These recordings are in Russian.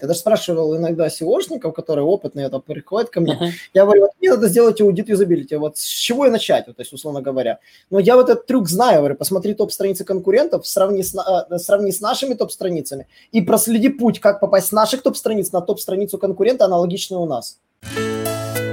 Я даже спрашивал иногда SEOшников, которые опытные, это приходят ко мне. Uh-huh. Я говорю, вот мне надо сделать аудит юзабилити. Вот с чего и начать, вот, то есть, условно говоря. Но я вот этот трюк знаю, говорю, посмотри топ-страницы конкурентов, сравни с, э, сравни с нашими топ-страницами и проследи путь, как попасть с наших топ-страниц на топ-страницу конкурента, аналогичную у нас.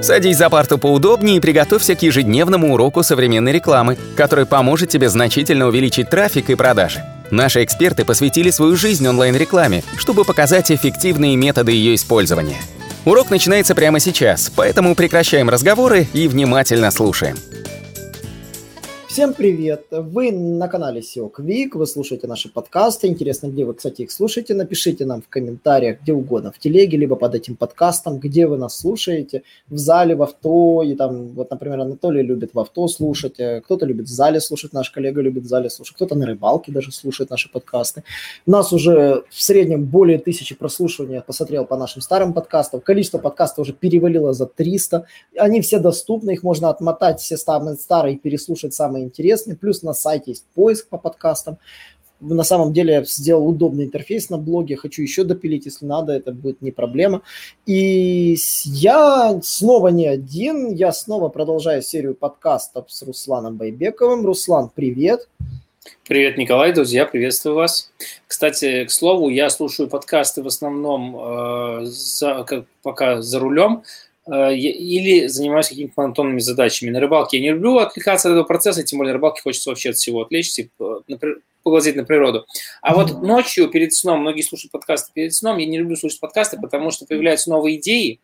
Садись за парту поудобнее и приготовься к ежедневному уроку современной рекламы, который поможет тебе значительно увеличить трафик и продажи. Наши эксперты посвятили свою жизнь онлайн-рекламе, чтобы показать эффективные методы ее использования. Урок начинается прямо сейчас, поэтому прекращаем разговоры и внимательно слушаем. Всем привет! Вы на канале SEO Quick, вы слушаете наши подкасты. Интересно, где вы, кстати, их слушаете? Напишите нам в комментариях, где угодно, в телеге, либо под этим подкастом, где вы нас слушаете, в зале, в авто, и там, вот, например, Анатолий любит в авто слушать, э, кто-то любит в зале слушать, наш коллега любит в зале слушать, кто-то на рыбалке даже слушает наши подкасты. У нас уже в среднем более тысячи прослушиваний, я посмотрел по нашим старым подкастам, количество подкастов уже перевалило за 300, они все доступны, их можно отмотать все самые старые переслушать самые интересный. Плюс на сайте есть поиск по подкастам. На самом деле я сделал удобный интерфейс на блоге, хочу еще допилить, если надо, это будет не проблема. И я снова не один, я снова продолжаю серию подкастов с Русланом Байбековым. Руслан, привет. Привет, Николай, друзья, приветствую вас. Кстати, к слову, я слушаю подкасты в основном э, за, как, пока за рулем, или занимаюсь какими-то монотонными задачами. На рыбалке я не люблю отвлекаться от этого процесса, тем более на рыбалке хочется вообще от всего отвлечься, поглазеть на природу. А вот ночью перед сном, многие слушают подкасты перед сном, я не люблю слушать подкасты, потому что появляются новые идеи,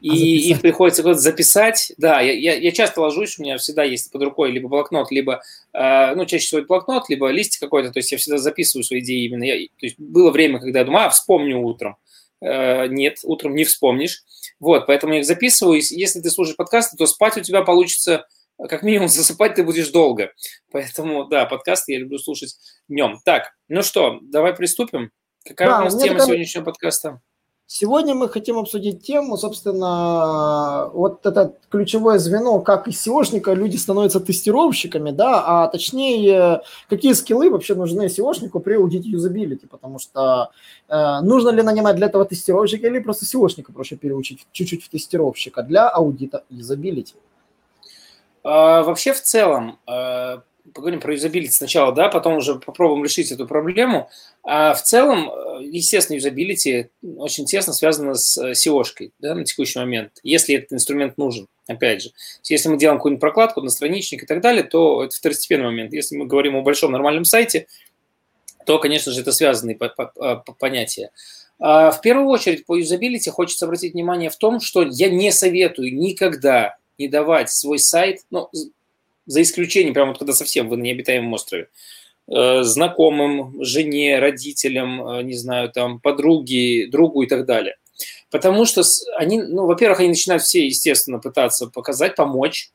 и а их приходится куда-то записать. Да, я, я, я часто ложусь, у меня всегда есть под рукой либо блокнот, либо, э, ну, чаще всего блокнот, либо листик какой-то, то есть я всегда записываю свои идеи именно. Я, то есть было время, когда я думаю, а, вспомню утром. Э, нет, утром не вспомнишь. Вот, поэтому я их записываю. Если ты слушаешь подкасты, то спать у тебя получится, как минимум засыпать ты будешь долго. Поэтому, да, подкасты я люблю слушать днем. Так, ну что, давай приступим. Какая да, у нас тема такая... сегодняшнего подкаста? Сегодня мы хотим обсудить тему, собственно, вот это ключевое звено, как из SEOшника люди становятся тестировщиками, да, а точнее, какие скиллы вообще нужны SEO шнику при аудите юзабилити, потому что э, нужно ли нанимать для этого тестировщика или просто SEO шника проще переучить чуть-чуть в тестировщика для аудита юзабилити? А, вообще в целом, э, поговорим про юзабилити сначала, да, потом уже попробуем решить эту проблему. А в целом, э, естественно, юзабилити очень тесно связано с SEO шкой да, на текущий момент, если этот инструмент нужен, опять же. Если мы делаем какую-нибудь прокладку, на страничник и так далее, то это второстепенный момент. Если мы говорим о большом нормальном сайте, то, конечно же, это связанные понятия. А в первую очередь по юзабилити хочется обратить внимание в том, что я не советую никогда не давать свой сайт, ну, за исключением, прямо вот когда совсем вы на необитаемом острове, э, знакомым, жене, родителям, э, не знаю, там, подруге, другу и так далее. Потому что они, ну, во-первых, они начинают все, естественно, пытаться показать, помочь.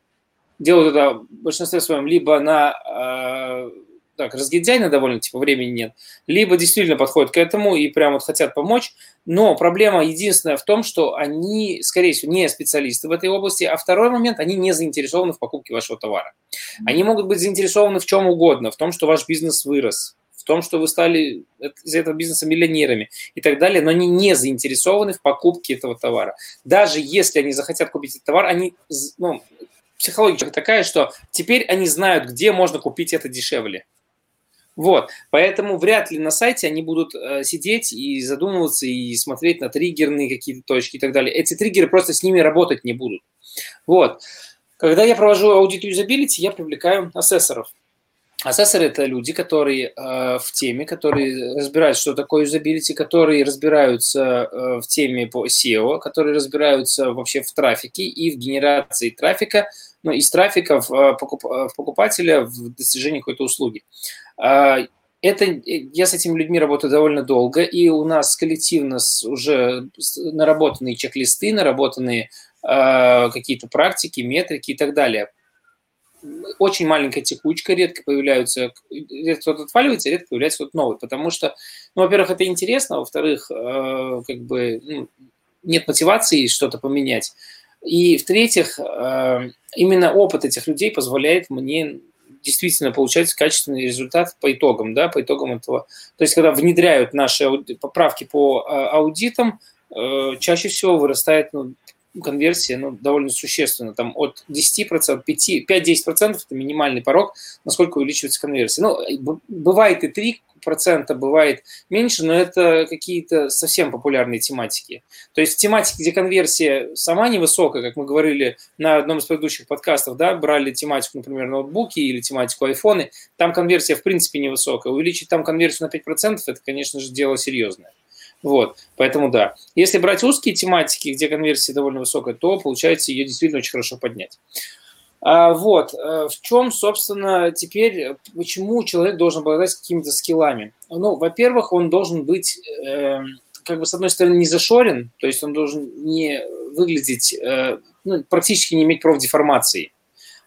Делают это в большинстве своем либо на э, так, разгильдяйно довольно, типа, времени нет, либо действительно подходят к этому и прям вот хотят помочь, но проблема единственная в том, что они, скорее всего, не специалисты в этой области, а второй момент, они не заинтересованы в покупке вашего товара. Они могут быть заинтересованы в чем угодно, в том, что ваш бизнес вырос, в том, что вы стали из этого бизнеса миллионерами и так далее, но они не заинтересованы в покупке этого товара. Даже если они захотят купить этот товар, они, ну, психология такая, что теперь они знают, где можно купить это дешевле. Вот, поэтому вряд ли на сайте они будут э, сидеть и задумываться и смотреть на триггерные какие-то точки и так далее. Эти триггеры просто с ними работать не будут. Вот. Когда я провожу аудит юзабилити, я привлекаю асессоров. Ассессоры – это люди, которые э, в теме, которые разбирают, что такое юзабилити, которые разбираются э, в теме по SEO, которые разбираются вообще в трафике и в генерации трафика, ну, из трафика в, э, покуп, э, в покупателя в достижении какой-то услуги. А, это, я с этими людьми работаю довольно долго, и у нас коллективно уже наработанные чек-листы, наработанные э, какие-то практики, метрики и так далее. Очень маленькая текучка, редко появляются, редко кто-то отваливается, редко появляется кто-то новый, потому что, ну, во-первых, это интересно, а во-вторых, э, как бы ну, нет мотивации что-то поменять, и в-третьих, э, именно опыт этих людей позволяет мне действительно получается качественный результат по итогам, да, по итогам этого. То есть, когда внедряют наши поправки по а, аудитам, э, чаще всего вырастает ну, конверсия ну, довольно существенно, там от 10%, 5-10% это минимальный порог, насколько увеличивается конверсия. Ну, бывает и 3 процента бывает меньше, но это какие-то совсем популярные тематики. То есть тематики, где конверсия сама невысокая, как мы говорили на одном из предыдущих подкастов, да, брали тематику, например, ноутбуки или тематику айфоны, там конверсия в принципе невысокая. Увеличить там конверсию на 5% это, конечно же, дело серьезное. Вот, поэтому да. Если брать узкие тематики, где конверсия довольно высокая, то получается ее действительно очень хорошо поднять. А, вот, э, в чем, собственно, теперь, почему человек должен обладать какими-то скиллами? Ну, во-первых, он должен быть, э, как бы, с одной стороны, не зашорен, то есть он должен не выглядеть, э, ну, практически не иметь профдеформации.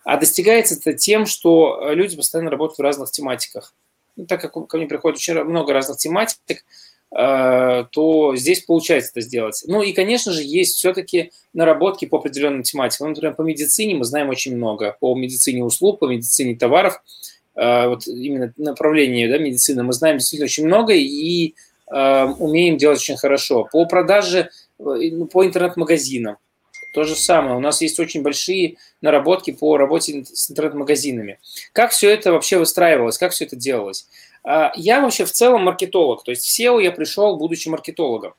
А достигается это тем, что люди постоянно работают в разных тематиках. Ну, так как ко мне приходит очень много разных тематик, Э, то здесь получается это сделать. Ну и, конечно же, есть все-таки наработки по определенным тематикам. Ну, например, по медицине мы знаем очень много. По медицине услуг, по медицине товаров, э, вот именно направление да, медицины мы знаем действительно очень много и э, умеем делать очень хорошо. По продаже, ну, по интернет-магазинам то же самое. У нас есть очень большие наработки по работе с интернет-магазинами. Как все это вообще выстраивалось, как все это делалось? А, я вообще в целом маркетолог, то есть в SEO я пришел, будучи маркетологом,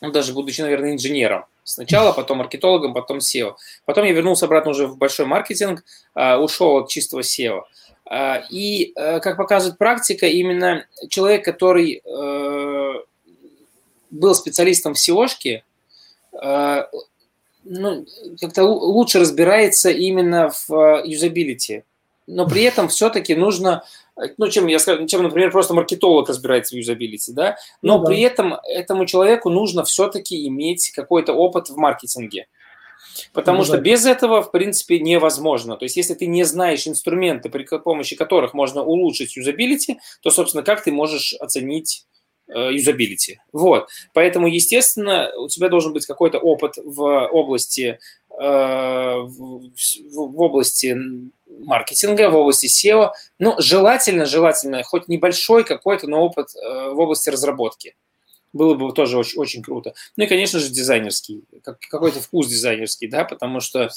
ну, даже будучи, наверное, инженером. Сначала, потом маркетологом, потом SEO. Потом я вернулся обратно уже в большой маркетинг, а, ушел от чистого SEO. А, и, э, как показывает практика, именно человек, который э, был специалистом в SEO-шке, э, ну, как-то лучше разбирается именно в юзабилити. Но при этом все-таки нужно ну, чем я скажу, чем, например, просто маркетолог разбирается в юзабилити, да, но ну, да. при этом этому человеку нужно все-таки иметь какой-то опыт в маркетинге. Потому ну, что да. без этого, в принципе, невозможно. То есть, если ты не знаешь инструменты, при помощи которых можно улучшить юзабилити, то, собственно, как ты можешь оценить э, юзабилити? Вот. Поэтому, естественно, у тебя должен быть какой-то опыт в области Э, в области маркетинга, в области SEO. Ну, желательно, желательно, хоть небольшой какой-то, но опыт э, в области разработки. Было бы тоже очень, очень круто. Ну и, конечно же, дизайнерский, какой-то вкус дизайнерский, да, потому что...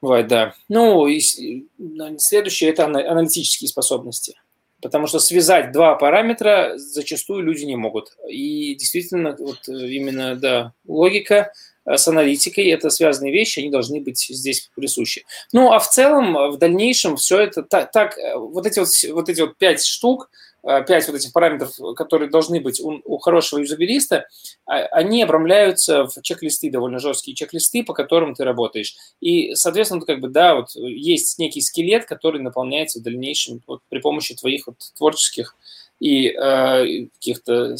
Бывает, да. Ну, и следующее – это аналитические способности. Потому что связать два параметра зачастую люди не могут. И действительно, вот именно, да, логика – Э, с аналитикой, это связанные вещи, они должны быть здесь присущи. Ну, а в целом, в дальнейшем все это так, так э, вот эти вот, вот эти вот пять штук, э, пять вот этих параметров, которые должны быть у, у хорошего юзабилиста, а, они обрамляются в чек-листы, довольно жесткие чек-листы, по которым ты работаешь. И, соответственно, как бы, да, вот есть некий скелет, который наполняется в дальнейшем вот при помощи твоих вот творческих и э, каких-то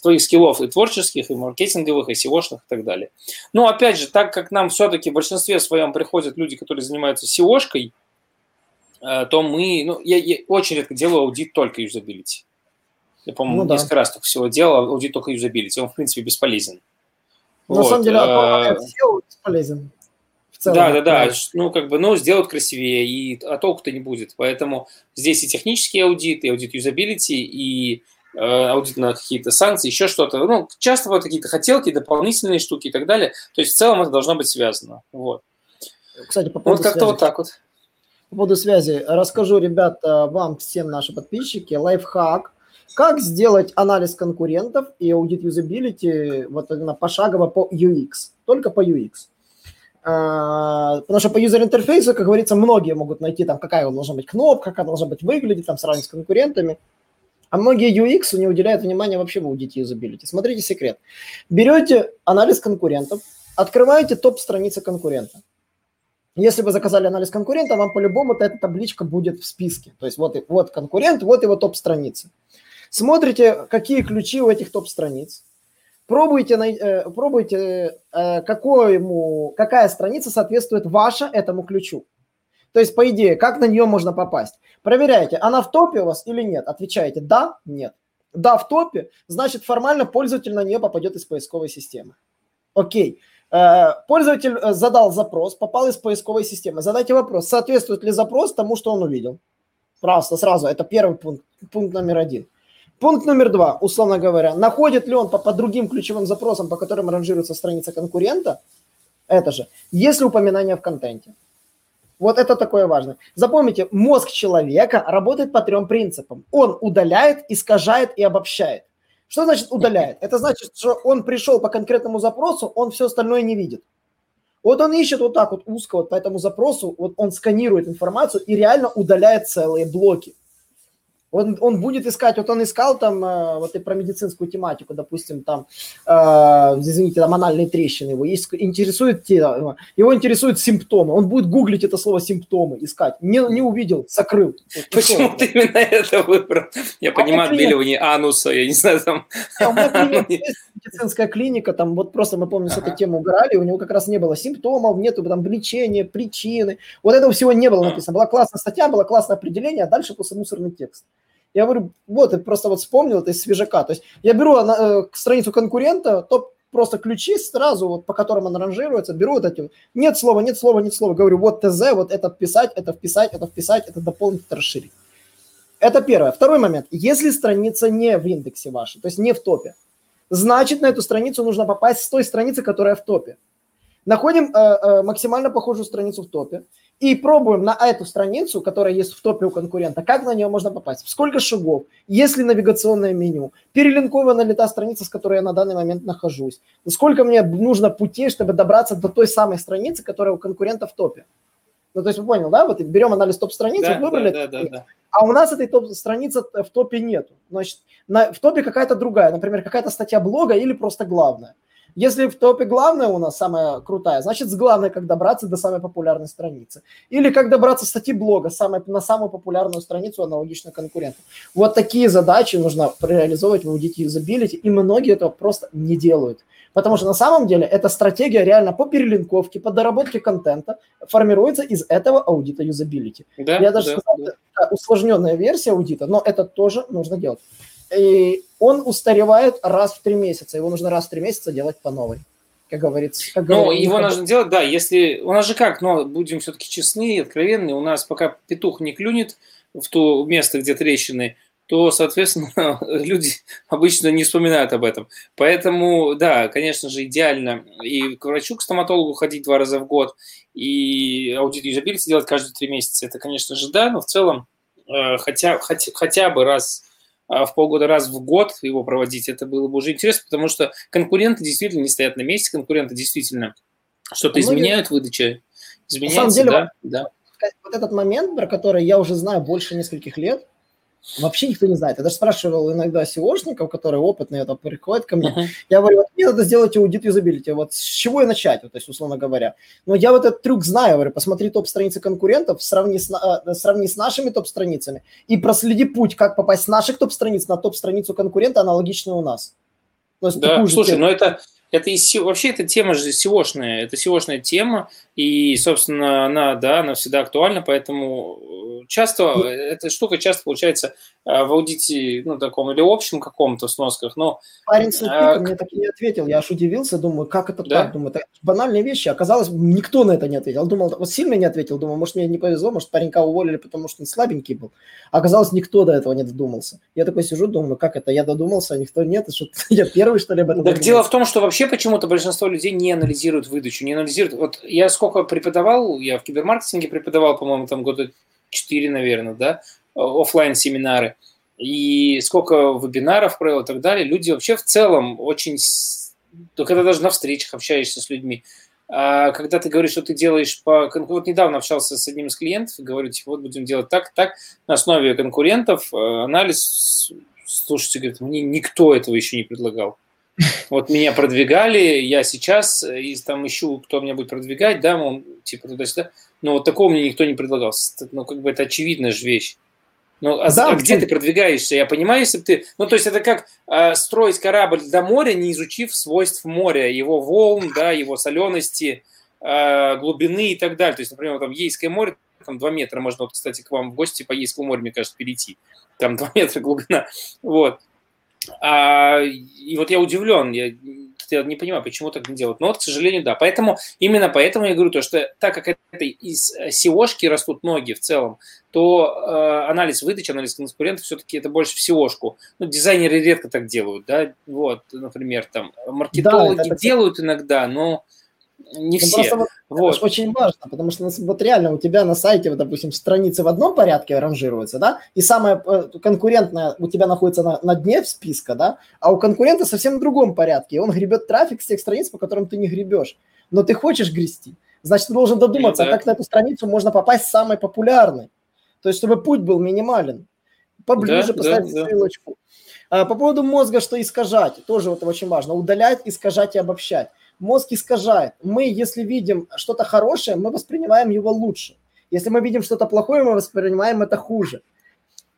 твоих скиллов и творческих, и маркетинговых, и SEO-шных и так далее. Но опять же, так как нам все-таки в большинстве своем приходят люди, которые занимаются SEO-шкой, э, то мы, ну, я, я очень редко делаю аудит только юзабилити. Я, по-моему, ну, да. несколько раз только всего делал аудит только юзабилити. Он, в принципе, бесполезен. На вот. самом деле, а, SEO бесполезен целом. Да, да, да. Ну, как бы, ну, сделают красивее, и а толку-то не будет. Поэтому здесь и технический аудит, и аудит юзабилити, и э, аудит на какие-то санкции, еще что-то. Ну, часто вот какие-то хотелки, дополнительные штуки и так далее. То есть в целом это должно быть связано. Вот. Кстати, по поводу Вот как-то вот так вот. По поводу связи. Расскажу, ребята, вам, всем наши подписчики, лайфхак, как сделать анализ конкурентов и аудит юзабилити вот именно пошагово по UX, только по UX. А, потому что по юзер-интерфейсу, как говорится, многие могут найти, там, какая должна быть кнопка, как она должна быть выглядеть, там, сравнить с конкурентами. А многие UX не уделяют внимания вообще в аудите юзабилити. Смотрите секрет. Берете анализ конкурентов, открываете топ-страницы конкурента. Если вы заказали анализ конкурента, вам по-любому эта табличка будет в списке. То есть вот, вот конкурент, вот его топ-страницы. Смотрите, какие ключи у этих топ-страниц Пробуйте, э, пробуйте э, какому, какая страница соответствует ваша этому ключу. То есть, по идее, как на нее можно попасть? Проверяйте, она в топе у вас или нет. Отвечаете «да», «нет». «Да» в топе, значит, формально пользователь на нее попадет из поисковой системы. Окей. Э, пользователь задал запрос, попал из поисковой системы. Задайте вопрос, соответствует ли запрос тому, что он увидел. Просто сразу, это первый пункт, пункт номер один. Пункт номер два, условно говоря, находит ли он по, по другим ключевым запросам, по которым ранжируется страница конкурента, это же, есть ли упоминание в контенте. Вот это такое важно. Запомните, мозг человека работает по трем принципам. Он удаляет, искажает и обобщает. Что значит удаляет? Это значит, что он пришел по конкретному запросу, он все остальное не видит. Вот он ищет вот так вот узко вот по этому запросу, вот он сканирует информацию и реально удаляет целые блоки. Он, он будет искать, вот он искал там, э, вот и про медицинскую тематику, допустим, там, э, извините, там анальные трещины, его есть, интересует, его интересуют симптомы, он будет гуглить это слово симптомы, искать, не, не увидел, закрыл. Почему ты именно это выбрал? Я а понимаю, отбеливание ануса, я не знаю, там... А у меня медицинская клиника, там вот просто мы, помню, с этой темы угорали, у него как раз не было симптомов, нету там лечения, причины, вот этого всего не было написано. Была классная статья, было классное определение, а дальше просто мусорный текст. Я говорю, вот, я просто вот вспомнил это из свежака. То есть я беру э, страницу конкурента, топ просто ключи сразу, вот, по которым он ранжируется, беру вот эти, нет слова, нет слова, нет слова, говорю, вот ТЗ, вот это вписать, это вписать, это вписать, это дополнить, это расширить. Это первое. Второй момент. Если страница не в индексе вашей, то есть не в топе, значит, на эту страницу нужно попасть с той страницы, которая в топе. Находим э, э, максимально похожую страницу в топе и пробуем на эту страницу, которая есть в топе у конкурента, как на нее можно попасть, сколько шагов, есть ли навигационное меню, перелинкована ли та страница, с которой я на данный момент нахожусь, сколько мне нужно путей, чтобы добраться до той самой страницы, которая у конкурента в топе. Ну, то есть вы понял, да? Вот берем анализ топ-страниц, да, выбрали, да, да, да, а у нас этой топ-страницы в топе нету. Значит, на, в топе какая-то другая, например, какая-то статья блога или просто главная. Если в топе главная у нас самая крутая, значит с главной как добраться до самой популярной страницы. Или как добраться статьи блога самой, на самую популярную страницу аналогично конкуренту. Вот такие задачи нужно реализовывать в аудите юзабилити, и многие этого просто не делают. Потому что на самом деле эта стратегия реально по перелинковке, по доработке контента формируется из этого аудита юзабилити. Да, Я даже да, сказал, да. усложненная версия аудита, но это тоже нужно делать и он устаревает раз в три месяца. Его нужно раз в три месяца делать по новой. Как говорится. Как ну, говорится, его как... нужно делать, да, если... У нас же как, но будем все-таки честны и откровенны, у нас пока петух не клюнет в то место, где трещины, то, соответственно, люди обычно не вспоминают об этом. Поэтому, да, конечно же, идеально и к врачу, к стоматологу ходить два раза в год, и аудит юзабилити делать каждые три месяца. Это, конечно же, да, но в целом э, хотя, хотя, хотя бы раз в полгода раз в год его проводить, это было бы уже интересно, потому что конкуренты действительно не стоят на месте, конкуренты действительно что-то изменяют в выдаче, изменяется, на самом деле, да, да. Вот этот момент, про который я уже знаю больше нескольких лет, Вообще никто не знает. Я даже спрашивал иногда SEOшников, которые опытные, это приходят ко мне. Uh-huh. Я говорю, вот мне надо сделать аудит юзабилити. Вот с чего я начать, вот, то есть, условно говоря. Но я вот этот трюк знаю. Говорю, посмотри топ-страницы конкурентов, сравни с, э, сравни с нашими топ-страницами и проследи путь, как попасть с наших топ-страниц на топ-страницу конкурента, аналогичную у нас. То есть, да, слушай, но это, это и вообще эта тема же SEOшная, это SEOшная тема, и, собственно, она, да, она всегда актуальна, поэтому э, часто, ну эта штука часто получается э, в аудите, ну, таком, или общем каком-то сносках, но... Парень с а, мне так и не ответил, я аж удивился, думаю, как это да? так, думаю, это банальные вещи, оказалось, никто на это не ответил, думал, вот сильно не ответил, думаю, может, мне не повезло, может, паренька уволили, потому что он слабенький был, оказалось, никто до этого не додумался. Я такой сижу, думаю, как это, я додумался, а никто нет, что я первый, что ли, об этом Так дело в том, что вообще почему-то большинство людей не анализируют выдачу, не анализируют, вот я сколько преподавал, я в кибермаркетинге преподавал, по-моему, там года 4, наверное, да, офлайн семинары. И сколько вебинаров провел и так далее, люди вообще в целом очень, то когда даже на встречах общаешься с людьми, а когда ты говоришь, что ты делаешь по... Вот недавно общался с одним из клиентов говорю, типа, вот будем делать так, так, на основе конкурентов, э, анализ, слушайте, говорит, мне никто этого еще не предлагал. Вот меня продвигали, я сейчас э, и там ищу, кто меня будет продвигать, да, он типа туда-сюда. Но вот такого мне никто не предлагал. Ну, как бы это очевидная же вещь. Ну, а, да, а где ты продвигаешься? Я понимаю, если бы ты... Ну, то есть это как э, строить корабль до моря, не изучив свойств моря, его волн, да, его солености, э, глубины и так далее. То есть, например, там Ейское море, там 2 метра, можно, вот, кстати, к вам в гости по Ейскому морю, мне кажется, перейти. Там 2 метра глубина. Вот. А, и вот я удивлен, я, я не понимаю, почему так не делают. Но вот, к сожалению, да. Поэтому, именно поэтому я говорю то, что так как это из SEO-шки растут ноги в целом, то э, анализ выдачи, анализ конкурентов все-таки это больше в SEO-шку. Ну, дизайнеры редко так делают, да, вот, например, там, маркетологи да, делают иногда, но не ну, все. Вот, вот. Это очень важно, потому что вот реально у тебя на сайте, вот, допустим, страницы в одном порядке ранжируются, да, и самая э, конкурентная у тебя находится на, на дне списка, да, а у конкурента совсем в другом порядке, и он гребет трафик с тех страниц, по которым ты не гребешь, но ты хочешь грести, значит, ты должен додуматься, да. как на эту страницу можно попасть самой популярной, то есть чтобы путь был минимален, поближе да, поставить да, ссылочку. Да. По поводу мозга, что искажать, тоже вот очень важно, удалять, искажать и обобщать мозг искажает. Мы, если видим что-то хорошее, мы воспринимаем его лучше. Если мы видим что-то плохое, мы воспринимаем это хуже.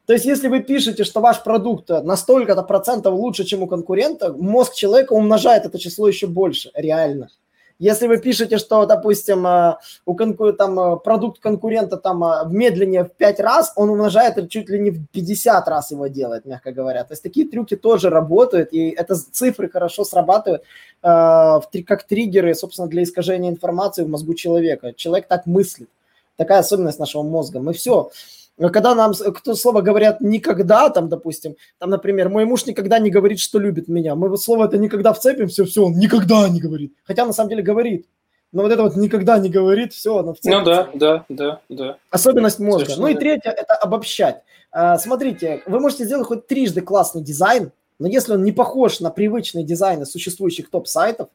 То есть, если вы пишете, что ваш продукт на столько-то процентов лучше, чем у конкурента, мозг человека умножает это число еще больше, реально. Если вы пишете, что, допустим, э, у конку... там, э, продукт конкурента там э, медленнее в 5 раз, он умножает чуть ли не в 50 раз его делает, мягко говоря. То есть такие трюки тоже работают, и это цифры хорошо срабатывают как триггеры, собственно, для искажения информации в мозгу человека. Человек так мыслит. Такая особенность нашего мозга. Мы все когда нам кто слово говорят никогда, там, допустим, там, например, мой муж никогда не говорит, что любит меня. Мы вот слово это никогда вцепим, все, все, он никогда не говорит. Хотя на самом деле говорит. Но вот это вот никогда не говорит, все, оно вцепится. Ну да, да, да, да. Особенность мозга. Совершенно ну и третье – это обобщать. А, смотрите, вы можете сделать хоть трижды классный дизайн, но если он не похож на привычные дизайны существующих топ-сайтов,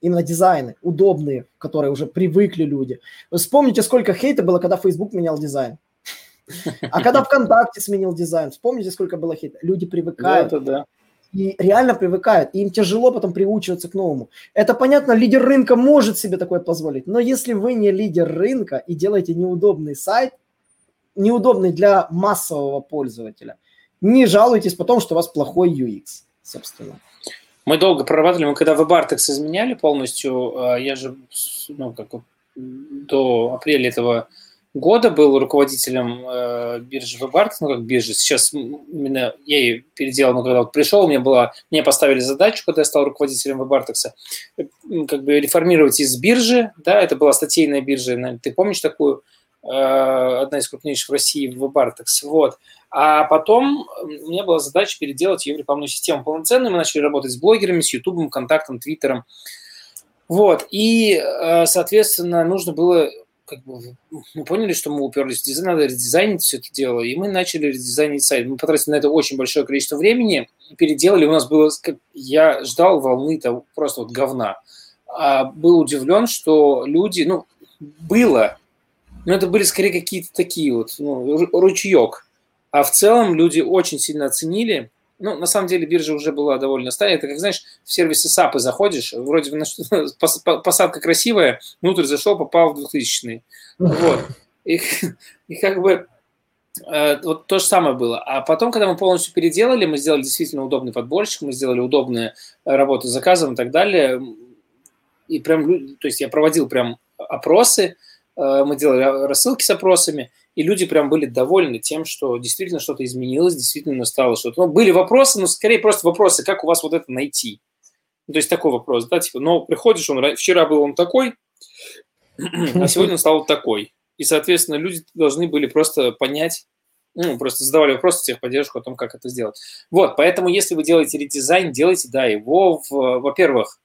именно дизайны, удобные, которые уже привыкли люди. Вспомните, сколько хейта было, когда Facebook менял дизайн. А когда ВКонтакте сменил дизайн, вспомните, сколько было хейт. Люди привыкают. Да, да. И реально привыкают. И им тяжело потом приучиваться к новому. Это понятно, лидер рынка может себе такое позволить. Но если вы не лидер рынка и делаете неудобный сайт, неудобный для массового пользователя, не жалуйтесь потом, что у вас плохой UX, собственно. Мы долго прорабатывали, мы когда WebArtex изменяли полностью, а, я же ну, как до апреля этого года был руководителем э, биржи WebArt, ну как биржи, сейчас именно я ее переделал, но когда вот пришел, мне было, мне поставили задачу, когда я стал руководителем WebArtex, как бы реформировать из биржи, да, это была статейная биржа, ты помнишь такую, э, одна из крупнейших в России WebArtex, вот, а потом у меня была задача переделать ее в рекламную систему полноценную, мы начали работать с блогерами, с Ютубом, Контактом, Твиттером, вот, и, э, соответственно, нужно было как бы мы поняли, что мы уперлись в дизайн, надо редизайнить все это дело, и мы начали редизайнить сайт. Мы потратили на это очень большое количество времени, переделали, у нас было, как, я ждал волны того, просто вот говна. А был удивлен, что люди, ну, было, но это были скорее какие-то такие вот, ну, ручеек. А в целом люди очень сильно оценили, ну, на самом деле биржа уже была довольно старая. Это как, знаешь, в сервисы SAP заходишь, вроде бы посадка красивая, внутрь зашел, попал в 2000-е. Вот. И, и как бы э, вот то же самое было. А потом, когда мы полностью переделали, мы сделали действительно удобный подборщик, мы сделали удобные работы с заказом и так далее. И прям, то есть я проводил прям опросы, э, мы делали рассылки с опросами, и люди прям были довольны тем, что действительно что-то изменилось, действительно стало что-то. Ну, были вопросы, но скорее просто вопросы, как у вас вот это найти. Ну, то есть такой вопрос, да, типа, ну, приходишь, он вчера был он такой, а сегодня он стал такой. И, соответственно, люди должны были просто понять, ну, просто задавали вопросы техподдержку о том, как это сделать. Вот, поэтому, если вы делаете редизайн, делайте, да, его, в, во-первых,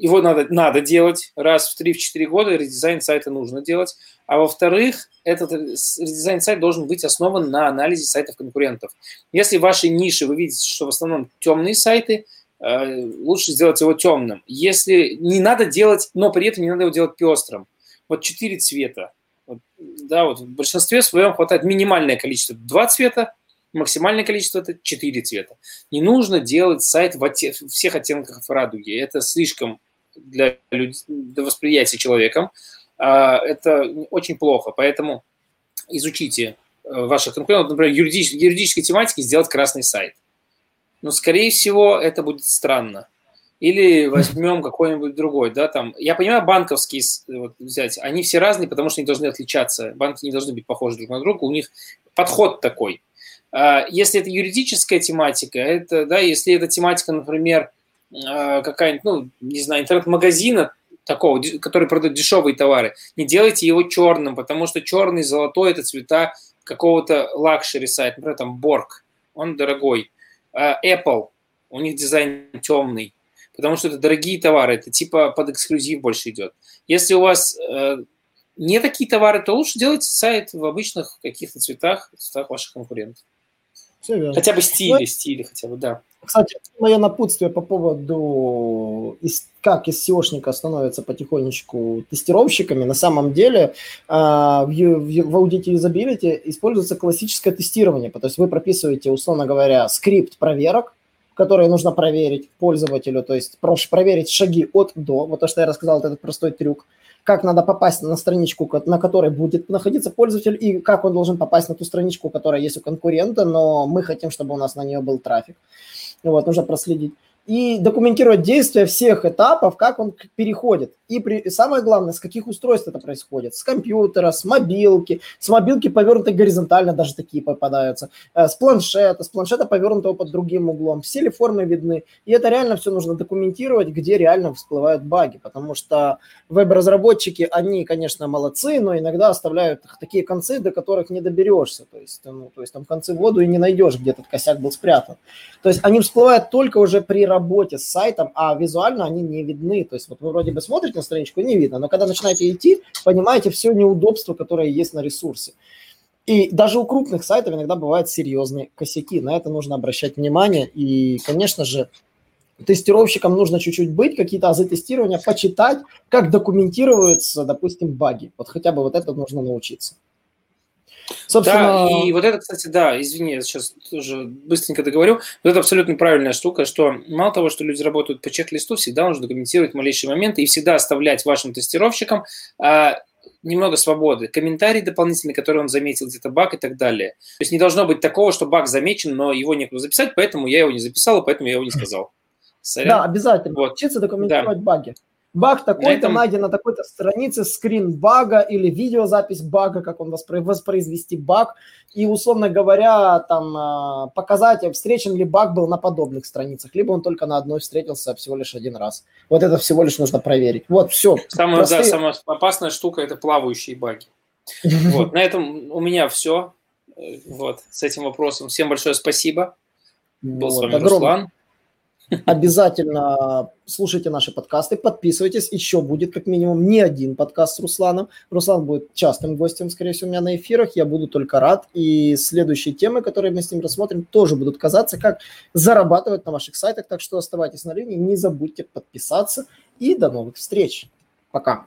его надо, надо делать раз в 3-4 года, редизайн сайта нужно делать. А во-вторых, этот редизайн сайта должен быть основан на анализе сайтов конкурентов. Если в вашей нише вы видите, что в основном темные сайты, э, лучше сделать его темным. Если не надо делать, но при этом не надо его делать пестрым. Вот четыре цвета. Вот, да, вот в большинстве своем хватает минимальное количество два цвета, максимальное количество это четыре цвета. Не нужно делать сайт в оттен... всех оттенках радуги. Это слишком для, люд... для восприятия человеком. А, это очень плохо. Поэтому изучите э, ваших конкурентов, например, юридической, юридической тематики сделать красный сайт. Но, скорее всего, это будет странно. Или возьмем какой-нибудь другой, да, там. Я понимаю, банковские вот, взять, они все разные, потому что они должны отличаться. Банки не должны быть похожи друг на друга, у них подход такой. А, если это юридическая тематика, это, да, если это тематика, например, какая-нибудь, ну, не знаю, интернет-магазина, такого, который продает дешевые товары, не делайте его черным, потому что черный, золотой – это цвета какого-то luxury сайта, например, там Bork, он дорогой. А Apple, у них дизайн темный, потому что это дорогие товары, это типа под эксклюзив больше идет. Если у вас э, не такие товары, то лучше делать сайт в обычных каких-то цветах, цветах ваших конкурентов. Хотя бы стили, ну, стили хотя бы, да. Кстати, мое напутствие по поводу как из SEOшника становятся потихонечку тестировщиками, на самом деле а, в, в, аудите юзабилити используется классическое тестирование, то есть вы прописываете, условно говоря, скрипт проверок, которые нужно проверить пользователю, то есть проверить шаги от до, вот то, что я рассказал, этот простой трюк, как надо попасть на страничку, на которой будет находиться пользователь, и как он должен попасть на ту страничку, которая есть у конкурента, но мы хотим, чтобы у нас на нее был трафик. Вот, нужно проследить и документировать действия всех этапов, как он переходит. И, при, и самое главное, с каких устройств это происходит. С компьютера, с мобилки, с мобилки повернутой горизонтально даже такие попадаются, э, с планшета, с планшета повернутого под другим углом. Все ли формы видны. И это реально все нужно документировать, где реально всплывают баги, потому что веб-разработчики, они, конечно, молодцы, но иногда оставляют такие концы, до которых не доберешься. То есть, ну, то есть там концы в воду и не найдешь, где этот косяк был спрятан. То есть они всплывают только уже при работе работе с сайтом, а визуально они не видны. То есть вот вы вроде бы смотрите на страничку, не видно, но когда начинаете идти, понимаете все неудобства, которые есть на ресурсе. И даже у крупных сайтов иногда бывают серьезные косяки. На это нужно обращать внимание. И, конечно же, тестировщикам нужно чуть-чуть быть, какие-то азы тестирования, почитать, как документируются, допустим, баги. Вот хотя бы вот это нужно научиться. Собственно... Да, и вот это, кстати, да, извини, я сейчас тоже быстренько договорю. Вот это абсолютно правильная штука, что мало того, что люди работают по чек-листу, всегда нужно документировать малейшие моменты и всегда оставлять вашим тестировщикам а, немного свободы, комментарий дополнительный, который он заметил, где-то баг и так далее. То есть не должно быть такого, что баг замечен, но его некуда записать, поэтому я его не записал, и поэтому я его не сказал. Сорян. Да, обязательно. Вот. Учиться документировать да. баги баг такой-то этом... найден на такой-то странице, скрин бага или видеозапись бага, как он воспро... воспроизвести баг, и, условно говоря, там а, показать, встречен ли баг был на подобных страницах, либо он только на одной встретился всего лишь один раз. Вот это всего лишь нужно проверить. Вот, все. Самая, простые... да, самая опасная штука – это плавающие баги. Вот, на этом у меня все. Вот, с этим вопросом. Всем большое спасибо. Был вот, с вами Руслан. Обязательно слушайте наши подкасты, подписывайтесь. Еще будет как минимум не один подкаст с Русланом. Руслан будет частым гостем, скорее всего, у меня на эфирах. Я буду только рад. И следующие темы, которые мы с ним рассмотрим, тоже будут казаться, как зарабатывать на ваших сайтах. Так что оставайтесь на линии, не забудьте подписаться. И до новых встреч. Пока.